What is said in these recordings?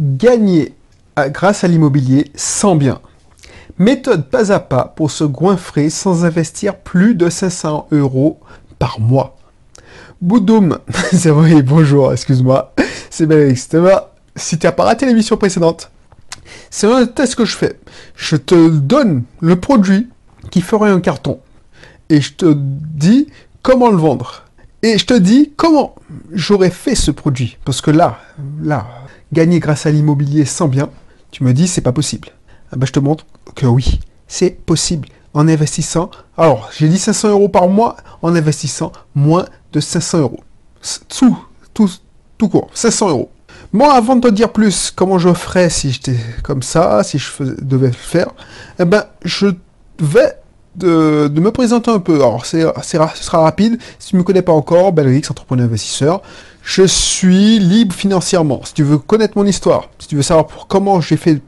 Gagner grâce à l'immobilier sans bien. Méthode pas à pas pour se goinfrer sans investir plus de 500 euros par mois. Boudoum, c'est vrai, bonjour, excuse-moi, c'est Bélix Thomas. Si tu n'as pas raté l'émission précédente, c'est un test que je fais. Je te donne le produit qui ferait un carton et je te dis comment le vendre. Et je te dis comment j'aurais fait ce produit. Parce que là, là, gagner grâce à l'immobilier sans bien, tu me dis c'est pas possible. Ben, je te montre que oui, c'est possible en investissant. Alors, j'ai dit 500 euros par mois en investissant moins de 500 euros. Tout, tout, tout court, 500 euros. Moi, avant de te dire plus comment je ferais si j'étais comme ça, si je devais le faire, eh ben, je vais de, me présenter un peu. Alors, ce sera rapide. Si tu ne me connais pas encore, Belrix, entrepreneur investisseur. Je suis libre financièrement. Si tu veux connaître mon histoire, si tu veux savoir pour comment j'ai fait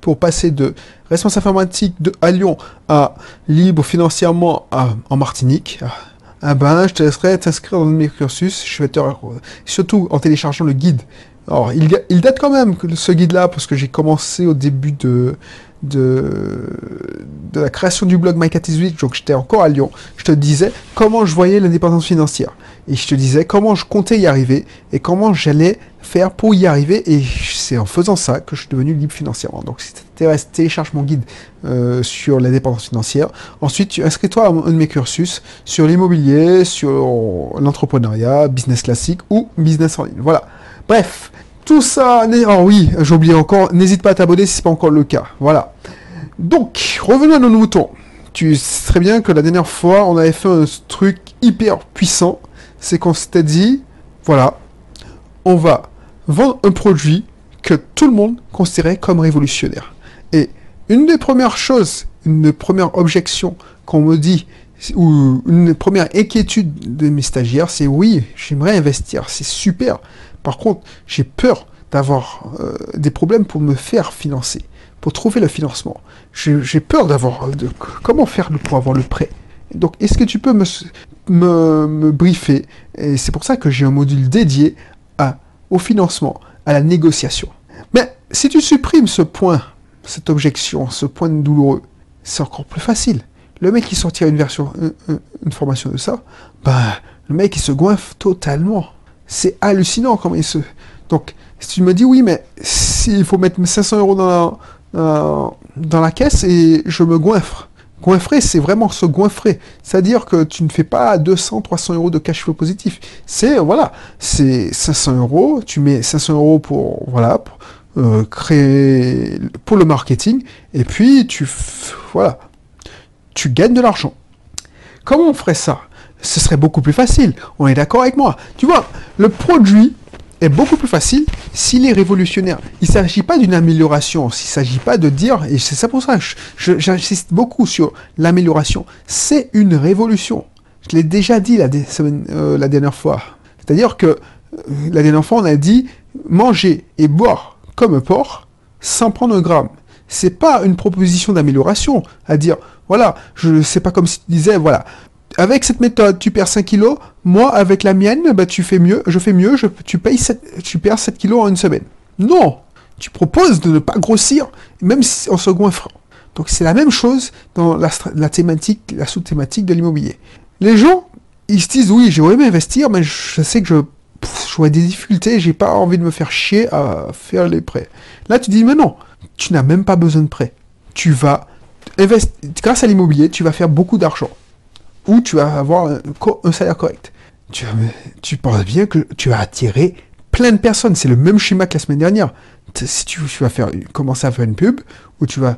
pour passer de responsable informatique de, à Lyon à libre financièrement en Martinique, ah ben, je te laisserai t'inscrire dans mes cursus. Je vais te, surtout en téléchargeant le guide. Alors, il date quand même, ce guide-là, parce que j'ai commencé au début de, de, la création du blog My Cat donc j'étais encore à Lyon, je te disais comment je voyais l'indépendance financière. Et je te disais comment je comptais y arriver et comment j'allais faire pour y arriver. Et c'est en faisant ça que je suis devenu libre financièrement. Donc si t'intéresse, télécharge mon guide euh, sur l'indépendance financière. Ensuite, inscris-toi à un de mes cursus sur l'immobilier, sur l'entrepreneuriat, business classique ou business en ligne. Voilà. Bref, tout ça, oh oui, j'ai oublié encore, n'hésite pas à t'abonner si ce n'est pas encore le cas. Voilà. Donc, revenons à nos moutons. Tu sais très bien que la dernière fois, on avait fait un truc hyper puissant. C'est qu'on s'était dit, voilà, on va vendre un produit que tout le monde considérait comme révolutionnaire. Et une des premières choses, une des premières objections qu'on me dit, ou une première inquiétude de mes stagiaires, c'est oui, j'aimerais investir, c'est super. Par contre, j'ai peur d'avoir euh, des problèmes pour me faire financer, pour trouver le financement. J'ai peur d'avoir... De, comment faire pour avoir le prêt? Donc, est-ce que tu peux me, me, briefer? Et c'est pour ça que j'ai un module dédié au financement, à la négociation. Mais si tu supprimes ce point, cette objection, ce point douloureux, c'est encore plus facile. Le mec qui sortira une version, une, formation de ça, ben, le mec il se goinfre totalement. C'est hallucinant comment il se. Donc, si tu me dis oui, mais s'il faut mettre 500 euros dans la, dans la caisse et je me goinfre. Goinfrer, c'est vraiment se goinfrer. C'est-à-dire que tu ne fais pas 200, 300 euros de cash flow positif. C'est, voilà, c'est 500 euros, tu mets 500 euros pour, voilà, euh, créer, pour le marketing, et puis tu, voilà, tu gagnes de l'argent. Comment on ferait ça? Ce serait beaucoup plus facile. On est d'accord avec moi. Tu vois, le produit est beaucoup plus facile s'il est révolutionnaire. Il ne s'agit pas d'une amélioration, il ne s'agit pas de dire, et c'est ça pour ça que j'insiste beaucoup sur l'amélioration, c'est une révolution. Je l'ai déjà dit la, euh, la dernière fois. C'est-à-dire que euh, la dernière fois, on a dit manger et boire comme un porc sans prendre un gramme. C'est pas une proposition d'amélioration à dire voilà, je sais pas comme si tu disais voilà, avec cette méthode, tu perds 5 kilos. Moi, avec la mienne, bah, tu fais mieux, je fais mieux, je, tu, perds 7 kilos en une semaine. Non Tu proposes de ne pas grossir, même si en second frein. Donc c'est la même chose dans la, thématique, la sous-thématique de l'immobilier. Les gens, ils se disent oui, j'aurais aimé investir, mais je sais que je j'aurais des difficultés, j'ai pas envie de me faire chier à faire les prêts. Là, tu dis mais non, tu n'as même pas besoin de prêt. Tu vas investir, grâce à l'immobilier, tu vas faire beaucoup d'argent où tu vas avoir un, salaire correct. Tu, penses bien que tu vas attirer plein de personnes. C'est le même schéma que la semaine dernière. Si tu, vas faire, commencer à faire une pub, où tu vas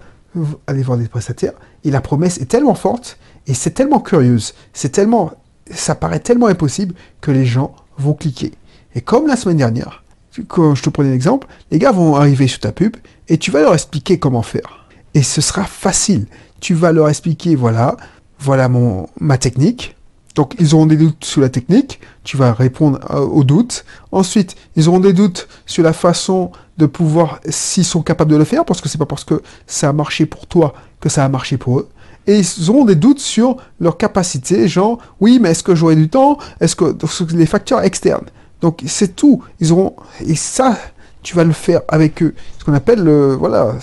aller voir des prestataires, et la promesse est tellement forte, et c'est tellement curieuse, c'est tellement, ça paraît tellement impossible que les gens vont cliquer. Et comme la semaine dernière, quand je te prenais l'exemple, les gars vont arriver sur ta pub, et tu vas leur expliquer comment faire. Et ce sera facile. Tu vas leur expliquer, voilà, voilà mon, ma technique. Donc ils auront des doutes sur la technique, tu vas répondre euh, aux doutes. Ensuite, ils auront des doutes sur la façon de pouvoir, s'ils sont capables de le faire, parce que c'est pas parce que ça a marché pour toi que ça a marché pour eux. Et ils auront des doutes sur leur capacité, genre, oui, mais est-ce que j'aurai du temps? Est-ce que les facteurs externes Donc c'est tout. Ils auront et ça, tu vas le faire avec eux. Ce qu'on appelle, voilà,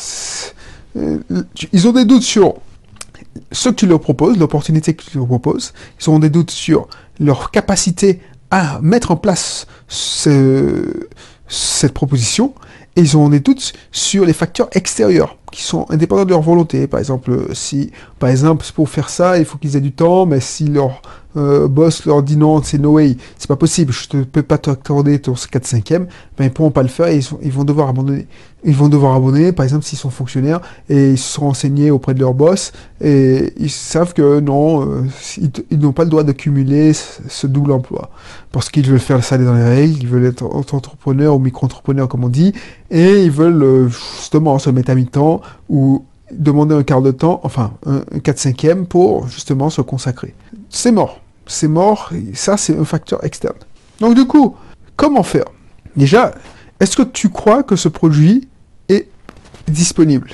ils ont des doutes sur ce que tu leur proposes, l'opportunité que tu leur proposes. Ils ont des doutes sur leur capacité à mettre en place cette proposition. Et ils ont des doutes sur les facteurs extérieurs qui sont indépendants de leur volonté. Par exemple, si, par exemple, pour faire ça, il faut qu'ils aient du temps, mais si leur euh, boss leur dit non, c'est no way, c'est pas possible, je ne peux pas t'accorder ton 4 5 e ben ils pourront pas le faire et ils, vont devoir abandonner. Ils vont devoir abandonner, par exemple, s'ils sont fonctionnaires et ils se sont renseignés auprès de leur boss et ils savent que non, euh, ils, n'ont pas le droit de cumuler ce, double emploi parce qu'ils veulent faire ça dans les règles, ils veulent être entrepreneur ou micro-entrepreneur comme on dit et ils veulent euh, justement se mettre à mi-temps ou demander un quart de temps, enfin un 4 5 e pour justement se consacrer. C'est mort c'est mort, ça c'est un facteur externe. Donc du coup, comment faire? Déjà, est-ce que tu crois que ce produit disponible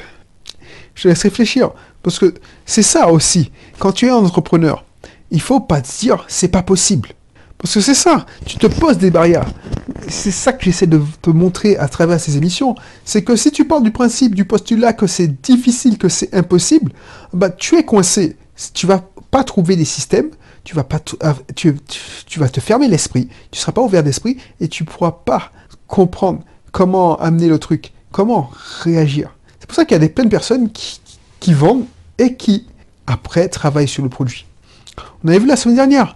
Je laisse réfléchir, parce que c'est ça aussi. Quand tu es un entrepreneur, il faut pas te dire c'est pas possible. Parce que c'est ça, tu te poses des barrières. C'est ça que j'essaie de te montrer à travers ces émissions. C'est que si tu pars du principe, du postulat que c'est difficile, que c'est impossible, bah tu es coincé. Tu vas pas trouver des systèmes, tu vas pas tu, vas te fermer l'esprit, tu seras pas ouvert d'esprit et tu pourras pas comprendre comment amener le truc, comment réagir. C'est pour ça qu'il y a des, plein de personnes qui, qui vendent et qui après travaillent sur le produit. On avait vu la semaine dernière,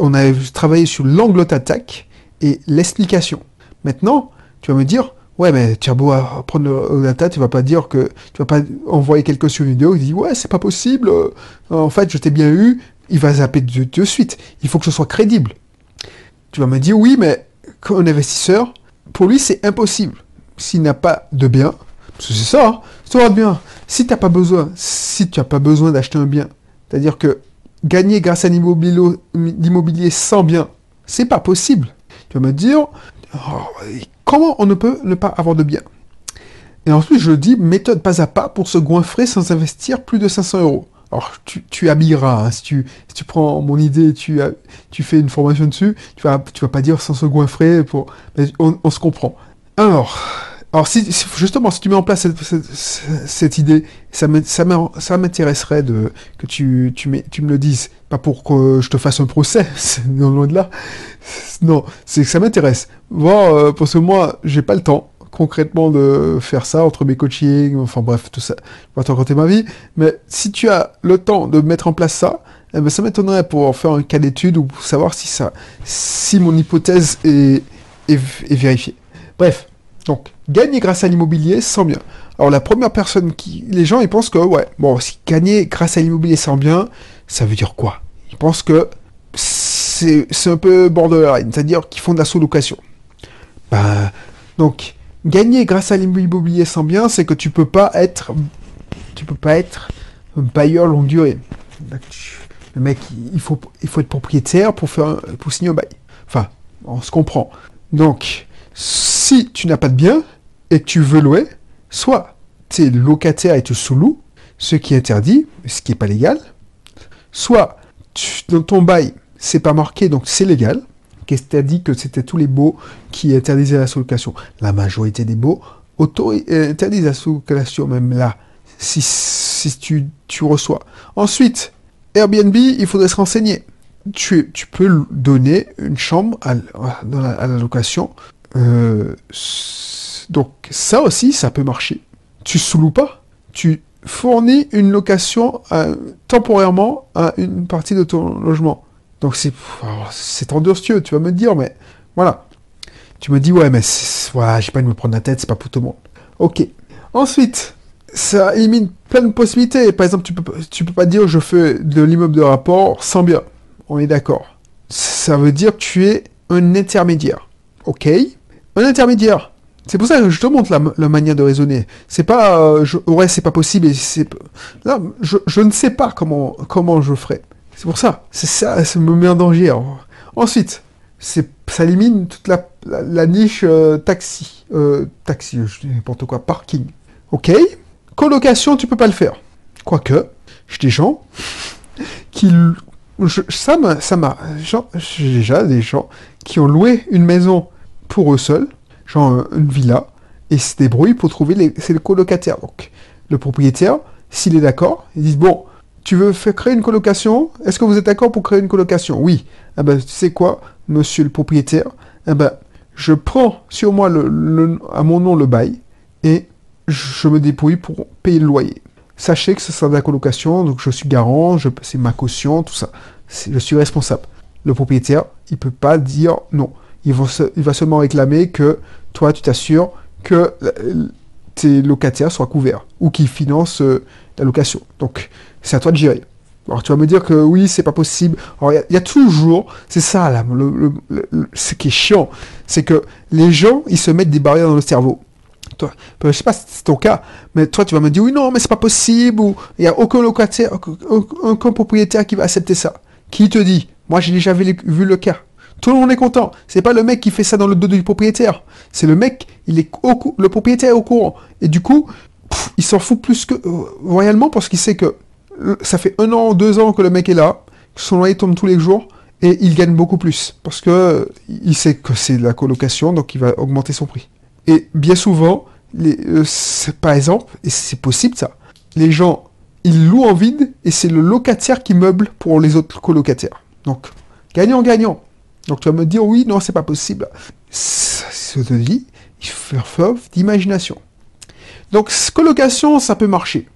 on avait travaillé sur l'angle d'attaque et l'explication. Maintenant, tu vas me dire, ouais, mais tu as beau apprendre le data, tu vas pas dire que tu vas pas envoyer quelqu'un sur une vidéo qui dit, ouais, c'est pas possible, en fait, je t'ai bien eu, il va zapper de, suite. Il faut que ce soit crédible. Tu vas me dire, oui, mais un investisseur, pour lui, c'est impossible. S'il n'a pas de bien, parce que c'est ça, hein, bien. Si tu pas besoin, si tu n'as pas besoin d'acheter un bien, c'est-à-dire que gagner grâce à l'immobilier sans bien, c'est pas possible. Tu vas me dire, oh, comment on ne peut ne pas avoir de bien? Et ensuite, je dis méthode pas à pas pour se goinfrer sans investir plus de 500 euros. Alors, tu, habilleras. Hein. Si, tu, tu prends mon idée, tu, tu fais une formation dessus, tu vas, tu vas pas dire sans se goinfrer. Pour... on, se comprend. Alors, alors si, justement, si tu mets en place cette, idée, ça m'intéresserait de que tu, tu, tu me le dises. Pas pour que je te fasse un procès, non loin de là. Non, c'est que ça m'intéresse. Voir, euh, parce que moi, j'ai pas le temps concrètement de faire ça entre mes coachings, enfin bref, tout ça. Je vais pas te raconter ma vie, mais si tu as le temps de mettre en place ça, eh ben, ça m'étonnerait pour faire un cas d'étude ou pour savoir si ça, si mon hypothèse est, est, vérifiée. Bref, donc, gagner grâce à l'immobilier sans bien. Alors la première personne qui... Les gens, ils pensent que, ouais, bon, si gagner grâce à l'immobilier sans bien, ça veut dire quoi? Ils pensent que c'est un peu borderline, c'est-à-dire qu'ils font de la sous-location. Ben, donc, Gagner grâce à l'immobilier sans bien, c'est que tu peux pas être, tu peux pas être un bailleur longue durée. Le mec, il faut, il faut être propriétaire pour faire, pour signer un bail. Enfin, on se comprend. Donc, si tu n'as pas de bien et que tu veux louer, soit tu es locataire et tu sous-loues, ce qui est interdit, ce qui n'est pas légal, soit dans ton bail, c'est pas marqué, donc c'est légal, Qu'est-ce que dit que c'était tous les baux qui interdisaient la sous-location La majorité des baux euh, interdisent la sous-location, même là, si, tu, tu, reçois. Ensuite, Airbnb, il faudrait se renseigner. Tu peux donner une chambre à, la, location. Euh, donc ça aussi, ça peut marcher. Tu sous-loues pas. Tu fournis une location euh, temporairement à une partie de ton logement. Donc c'est c'est tu vas me dire, mais voilà. Tu me dis, ouais, mais voilà, j'ai pas envie de me prendre la tête, c'est pas pour tout le monde. Ok. Ensuite, ça élimine plein de possibilités. Par exemple, tu peux, tu peux pas dire je fais de l'immeuble de rapport sans bien. On est d'accord. Ça veut dire que tu es un intermédiaire. Ok Un intermédiaire. C'est pour ça que je te montre la, manière de raisonner. C'est pas, euh, ouais, c'est pas possible. Et c'est, non, je, je, ne sais pas comment, comment je ferai. C'est pour ça. C'est ça, me met en danger. Ensuite, c'est, ça élimine toute la, niche euh, taxi. Euh, taxi, je dis n'importe quoi, parking. Ok. Colocation, tu peux pas le faire. Quoique, j'ai des gens qui. ça m'a. Ça m'a j'ai déjà des gens qui ont loué une maison pour eux seuls, genre une villa, et se débrouille pour trouver les, c'est le colocataire. Donc, le propriétaire, s'il est d'accord, il dit bon, tu veux faire créer une colocation? Est-ce que vous êtes d'accord pour créer une colocation? Oui. Ah ben, tu sais quoi, monsieur le propriétaire? Ah ben, je prends sur moi le, à mon nom le bail et je me débrouille pour payer le loyer. Sachez que ce sera de la colocation, donc je suis garant, je, c'est ma caution, tout ça. je suis responsable. Le propriétaire, il peut pas dire non. Il va, seulement réclamer que toi, tu t'assures que tes locataires soient couverts ou qu'ils financent euh, la location. Donc, c'est à toi de gérer. Alors, tu vas me dire que oui, c'est pas possible. Alors, il y, a toujours, c'est ça, là, ce qui est chiant, c'est que les gens, ils se mettent des barrières dans le cerveau. Toi, je sais pas si c'est ton cas, mais toi, tu vas me dire oui, non, mais c'est pas possible, ou il n'y a aucun locataire, aucun propriétaire qui va accepter ça. Qui te dit? Moi, j'ai déjà vu le cas. Tout le monde est content. C'est pas le mec qui fait ça dans le dos du propriétaire. C'est le mec, il est au le propriétaire est au courant. Et du coup, il s'en fout plus que euh, royalement parce qu'il sait que euh, ça fait un an, deux ans que le mec est là, que son loyer tombe tous les jours et il gagne beaucoup plus parce que euh, il sait que c'est de la colocation, donc il va augmenter son prix. Et bien souvent, par exemple, et c'est possible ça, les gens ils louent en vide et c'est le locataire qui meuble pour les autres colocataires. Donc gagnant-gagnant. Donc tu vas me dire, oui, non, c'est pas possible. Je te dis, il faut faire preuve d'imagination. Donc, colocation, ça peut marcher.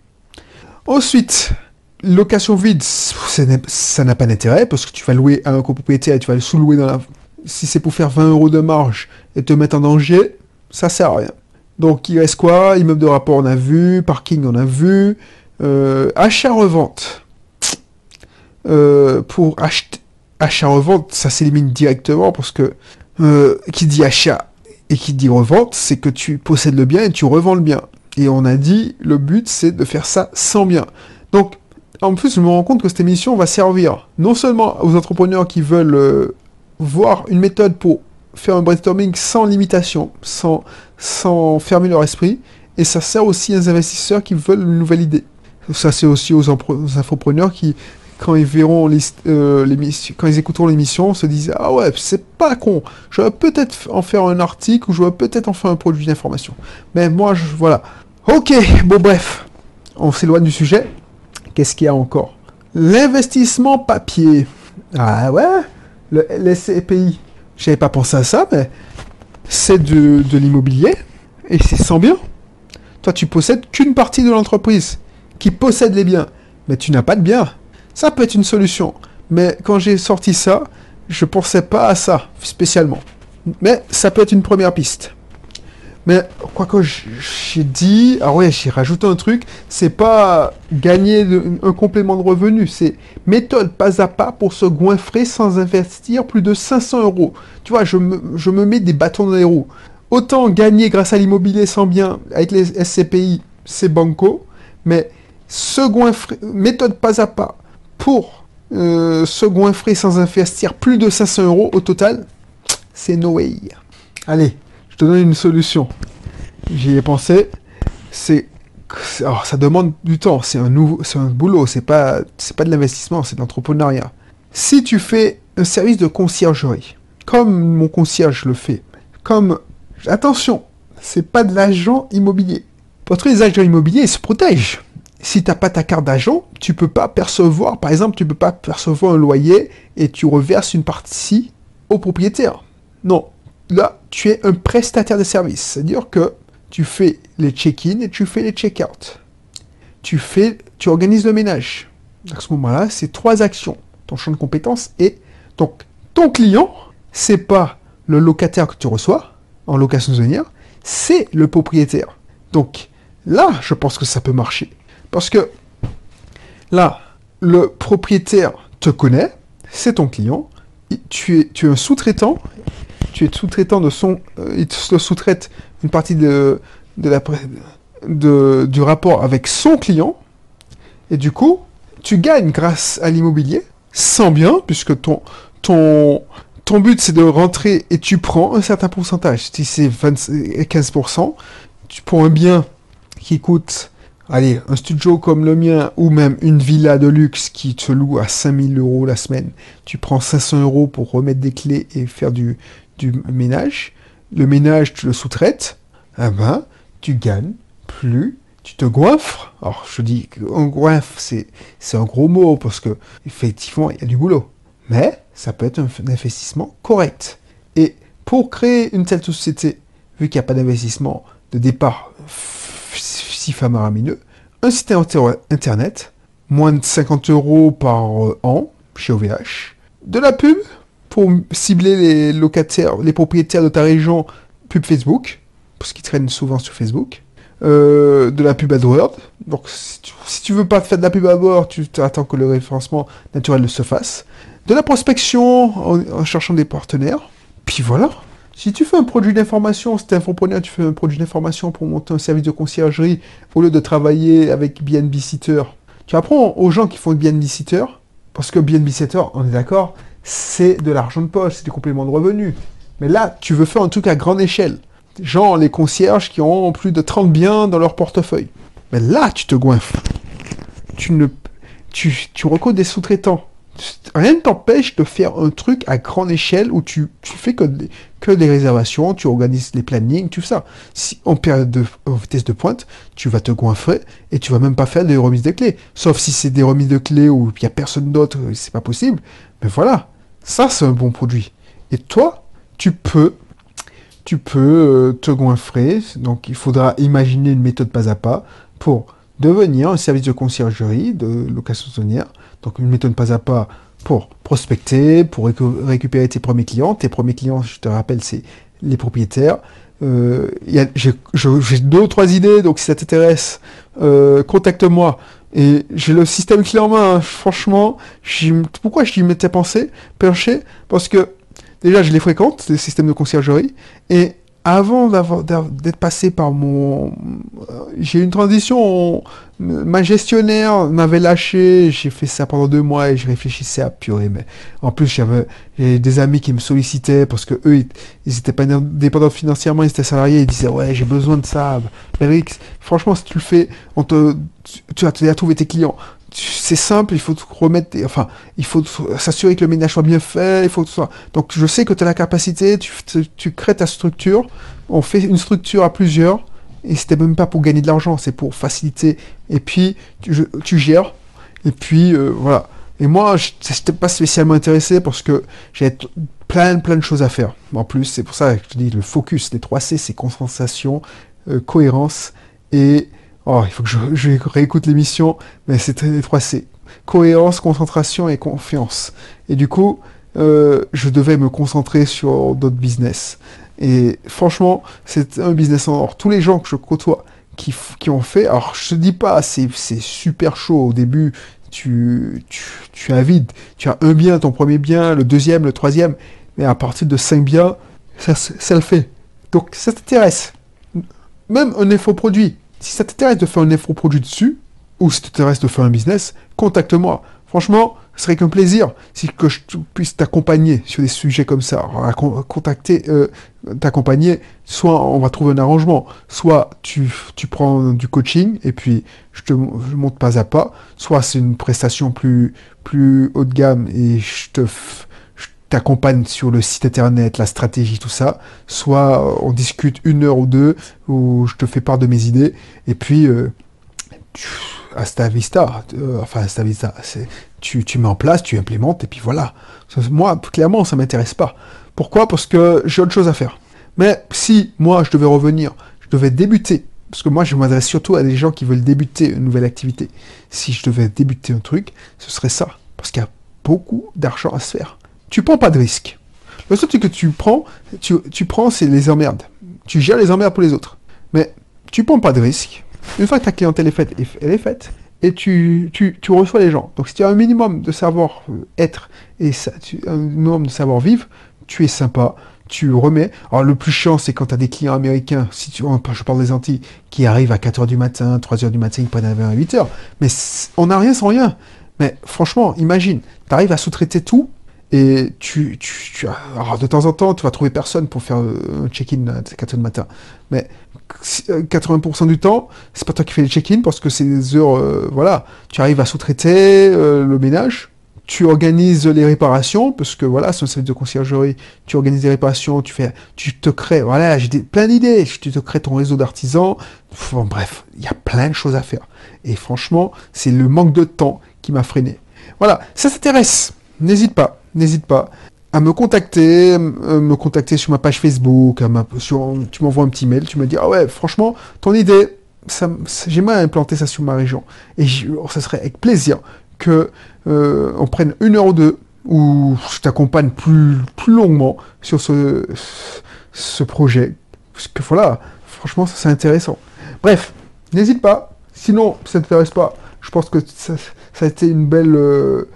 Ensuite, location vide, ça n'a pas d'intérêt parce que tu vas louer à un copropriétaire et tu vas le sous-louer dans la... Si c'est pour faire 20 euros de marge et te mettre en danger, ça sert à rien. Donc, il reste quoi? Immeuble de rapport, on a vu. Parking, on a vu. Euh, achat-revente. Euh, pour acheter achat-revente, ça s'élimine directement parce que euh, qui dit achat et qui dit revente, c'est que tu possèdes le bien et tu revends le bien. Et on a dit, le but, c'est de faire ça sans bien. Donc, en plus, je me rends compte que cette émission va servir non seulement aux entrepreneurs qui veulent euh, voir une méthode pour faire un brainstorming sans limitation, sans, fermer leur esprit, et ça sert aussi aux investisseurs qui veulent une nouvelle idée. Ça, c'est aussi aux, aux infopreneurs qui quand ils verront euh, quand ils écouteront l'émission, se disent ah ouais c'est pas con, je vais peut-être en faire un article ou je vais peut-être en faire un produit d'information. Mais moi voilà. Ok, bon bref, on s'éloigne du sujet. Qu'est-ce qu'il y a encore? L'investissement papier. Ah ouais, le LSCPI. J'avais pas pensé à ça, mais c'est de, de l'immobilier et c'est sans bien. Toi, tu possèdes qu'une partie de l'entreprise qui possède les biens, mais tu n'as pas de biens. Ça peut être une solution. Mais quand j'ai sorti ça, je pensais pas à ça spécialement. Mais ça peut être une première piste. Mais quoi que j'ai dit, ah ouais, j'ai rajouté un truc, c'est pas gagner un complément de revenu, c'est méthode pas à pas pour se goinfrer sans investir plus de 500 euros. Tu vois, je me, je me mets des bâtons dans les roues. Autant gagner grâce à l'immobilier sans bien avec les SCPI, c'est banco, mais se goinfrer, méthode pas à pas pour euh, frais sans investir plus de 500 euros au total, c'est no way. Allez, je te donne une solution. J'y ai pensé. C'est ça demande du temps, c'est un nouveau, c'est un boulot, c'est pas, c'est pas de l'investissement, c'est de l'entrepreneuriat. Si tu fais un service de conciergerie, comme mon concierge le fait, comme, attention, c'est pas de l'agent immobilier. Parce que les agents immobiliers se protègent si tu n'as pas ta carte d'agent, tu peux pas percevoir, par exemple, tu peux pas percevoir un loyer et tu reverses une partie au propriétaire. Non, là, tu es un prestataire de service, c'est-à-dire que tu fais les check-in et tu fais les check-out. Tu tu organises le ménage. À ce moment-là, c'est trois actions. Ton champ de compétences et donc ton client, c'est pas le locataire que tu reçois en location saisonnière, c'est le propriétaire. Donc là, je pense que ça peut marcher. Parce que là, le propriétaire te connaît, c'est ton client, tu es, tu es un sous-traitant, tu es sous-traitant de son, euh, il te sous-traite une partie de, de la, de, du rapport avec son client, et du coup, tu gagnes grâce à l'immobilier, sans bien, puisque ton, ton, ton but c'est de rentrer et tu prends un certain pourcentage. Si c'est 15%, tu prends un bien qui coûte Allez, un studio comme le mien, ou même une villa de luxe qui te loue à 5000 euros la semaine, tu prends 500 euros pour remettre des clés et faire du, du ménage. Le ménage, tu le sous-traites. eh ben, tu gagnes plus, tu te goinfres. Alors, je dis qu'un goinfre, c'est, c'est un gros mot parce que, effectivement, il y a du boulot. Mais ça peut être un, investissement correct. Et pour créer une telle société, vu qu'il n'y a pas d'investissement de départ si un site internet, moins de 50 euros par an chez OVH, de la pub pour cibler les locataires, les propriétaires de ta région, pub Facebook, parce qu'ils traînent souvent sur Facebook, euh, de la pub AdWords. Donc si tu, veux pas faire de la pub AdWords, tu attends que le référencement naturel se fasse. De la prospection en, cherchant des partenaires. Puis voilà. Si tu fais un produit d'information, si tu infopreneur, tu fais un produit d'information pour monter un service de conciergerie au lieu de travailler avec BNB Sitter, tu apprends aux gens qui font BNB Sitter, parce que BNB Sitter, on est d'accord, c'est de l'argent de poche, c'est du complément de revenus. Mais là, tu veux faire un truc à grande échelle. Genre les concierges qui ont plus de 30 biens dans leur portefeuille. Mais là, tu te goinfres. Tu ne, tu, tu recodes des sous-traitants. Rien ne t'empêche de faire un truc à grande échelle où tu, tu fais que, que des réservations, tu organises les plannings, tout ça. Si en période de vitesse de pointe, tu vas te goinfrer et tu vas même pas faire des remises de clés. Sauf si c'est des remises de clés où il n'y a personne d'autre, c'est pas possible. Mais voilà, ça c'est un bon produit. Et toi, tu peux tu peux euh, te goinfrer. Donc il faudra imaginer une méthode pas à pas pour devenir un service de conciergerie, de location saisonnière. Donc une méthode pas à pas pour prospecter, pour récupérer tes premiers clients. Tes premiers clients, je te rappelle, c'est les propriétaires. Euh, j'ai deux ou trois idées, donc si ça t'intéresse, euh, contacte-moi. Et j'ai le système clé en main, hein. franchement. Pourquoi je m'étais pensé, penché? Parce que déjà, je les fréquente, les systèmes de conciergerie, et avant d'être passé par mon... Euh, j'ai une transition, ma gestionnaire m'avait lâché, j'ai fait ça pendant deux mois et je réfléchissais à purée, mais en plus j'avais des amis qui me sollicitaient parce que eux, ils n'étaient pas dépendants financièrement, ils étaient salariés, ils disaient ouais j'ai besoin de ça, franchement si tu le fais, on te, tu, as, tu as trouvé tes clients, c'est simple, il faut remettre, enfin, il faut s'assurer que le ménage soit bien fait, il faut tout ça. Donc, je sais que tu as la capacité, tu, crées ta structure, on fait une structure à plusieurs, et c'était même pas pour gagner de l'argent, c'est pour faciliter. Et puis, tu, gères, et puis, euh, voilà. Et moi, je n'étais pas spécialement intéressé parce que j'ai plein, plein de choses à faire. En plus, c'est pour ça que je te dis, le focus, les 3 C, c'est concentration, euh, cohérence et Oh, il faut que je, réécoute l'émission, mais c'est les trois C. Cohérence, concentration et confiance. Et du coup, euh, je devais me concentrer sur d'autres business. Et franchement, c'est un business en or. Tous les gens que je côtoie qui, qui ont fait, alors je te dis pas, c'est super chaud au début, tu, tu, tu as vide. Tu as un bien, ton premier bien, le deuxième, le troisième, mais à partir de cinq biens, ça, le fait. Donc ça t'intéresse. Même un produit. Si ça t'intéresse de faire un produit dessus, ou si ça t'intéresse de faire un business, contacte-moi. Franchement, ce serait qu'un plaisir si que je puisse t'accompagner sur des sujets comme ça. Contacter, euh, t'accompagner, soit on va trouver un arrangement, soit tu, tu prends du coaching et puis je te monte pas à pas, soit c'est une prestation plus, plus haut de gamme et je te t'accompagne sur le site internet, la stratégie, tout ça, soit euh, on discute une heure ou deux, où je te fais part de mes idées, et puis euh, hasta vista, euh, enfin hasta vista, tu, tu mets en place, tu implémentes, et puis voilà. Moi, clairement, ça m'intéresse pas. Pourquoi? Parce que j'ai autre chose à faire. Mais si moi, je devais revenir, je devais débuter, parce que moi, je m'adresse surtout à des gens qui veulent débuter une nouvelle activité. Si je devais débuter un truc, ce serait ça. Parce qu'il y a beaucoup d'argent à se faire tu prends pas de risque. Le seul truc que tu prends, tu, prends, c'est les emmerdes. Tu gères les emmerdes pour les autres. Mais tu prends pas de risque. Une fois que ta clientèle est faite, elle est faite, et tu, tu, reçois les gens. Donc si tu as un minimum de savoir-être et ça, tu, un minimum de savoir-vivre, tu es sympa, tu remets. Alors le plus chiant, c'est quand tu as des clients américains, si tu, je parle des Antilles, qui arrivent à 4h du matin, 3h du matin, ils prennent un à 8h. Mais on n'a rien sans rien. Mais franchement, imagine, tu arrives à sous-traiter tout, et tu, tu, alors de temps en temps, tu vas trouver personne pour faire euh, un check-in à 4 h du matin. Mais 80% euh, du temps, c'est pas toi qui fais le check-in parce que c'est des heures, euh, voilà. Tu arrives à sous-traiter le ménage, tu organises les réparations, parce que voilà, c'est un service de conciergerie, tu organises les réparations, tu fais, tu te crées, voilà, j'ai plein d'idées, tu te crées ton réseau d'artisans, bref, il y a plein de choses à faire. Et franchement, c'est le manque de temps qui m'a freiné. Voilà, ça t'intéresse, n'hésite pas, n'hésite pas à me contacter, euh, me contacter sur ma page Facebook, tu m'envoies un petit mail, tu me dis, ah ouais, franchement, ton idée, j'aimerais implanter ça sur ma région. Et ça serait avec plaisir que euh, on prenne une heure ou deux où je t'accompagne plus, longuement sur ce, projet. Parce que voilà, franchement, ça c'est intéressant. Bref, n'hésite pas. Sinon, ça ne t'intéresse pas. Je pense que ça, a été une belle euh,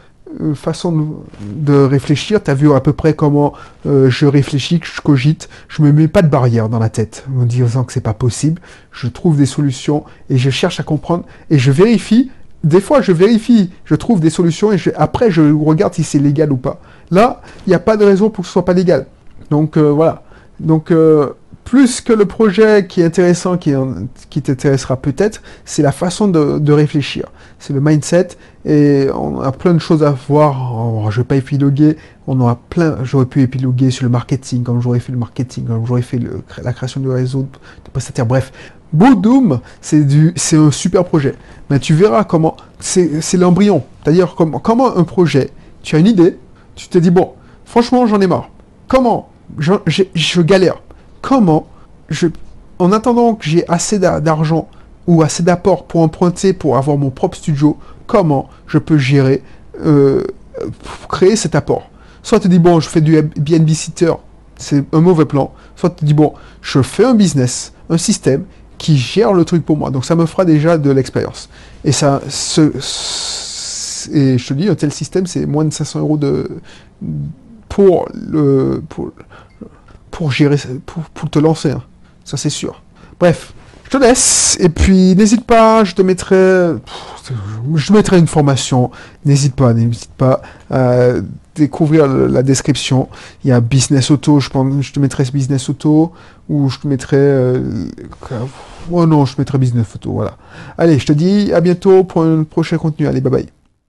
façon de, réfléchir. Tu as vu à peu près comment je réfléchis, que je cogite. Je me mets pas de barrière dans la tête en disant que c'est pas possible. Je trouve des solutions et je cherche à comprendre et je vérifie des fois, je vérifie, je trouve des solutions et après, je regarde si c'est légal ou pas. Là, il n'y a pas de raison pour que ce soit pas légal. Donc euh, voilà. Donc euh, plus que le projet qui est intéressant, qui, t'intéressera peut-être, c'est la façon de, réfléchir. C'est le mindset et on a plein de choses à voir. je vais pas épiloguer. On aura plein. J'aurais pu épiloguer sur le marketing, comme j'aurais fait le marketing, comme j'aurais fait la création de réseau de prestataires. Bref, Doom, c'est du, un super projet. Mais tu verras comment, c'est l'embryon. C'est-à-dire comment, comment un projet, tu as une idée, tu te dis bon, franchement j'en ai marre. Comment je, je, galère. Comment je, en attendant que j'ai assez d'argent ou assez d'apport pour emprunter pour avoir mon propre studio, comment je peux gérer, euh, créer cet apport? Soit tu dis bon, je fais du BNB sitter, c'est un mauvais plan. Soit tu dis bon, je fais un business, un système qui gère le truc pour moi. Donc ça me fera déjà de l'expérience. Et ça, ce, et je te dis, un tel système, c'est moins de 500 euros pour, le, pour, pour gérer, pour, pour te lancer. Hein. Ça, c'est sûr. Bref, je te laisse. Et puis, n'hésite pas, je te mettrai, je mettrai une formation. N'hésite pas, n'hésite pas à découvrir la description. Il y a Business Auto, je pense, je te mettrai Business Auto, ou je te mettrai, euh, oh non, je mettrai Business Auto, voilà. Allez, je te dis à bientôt pour un prochain contenu. Allez, bye bye.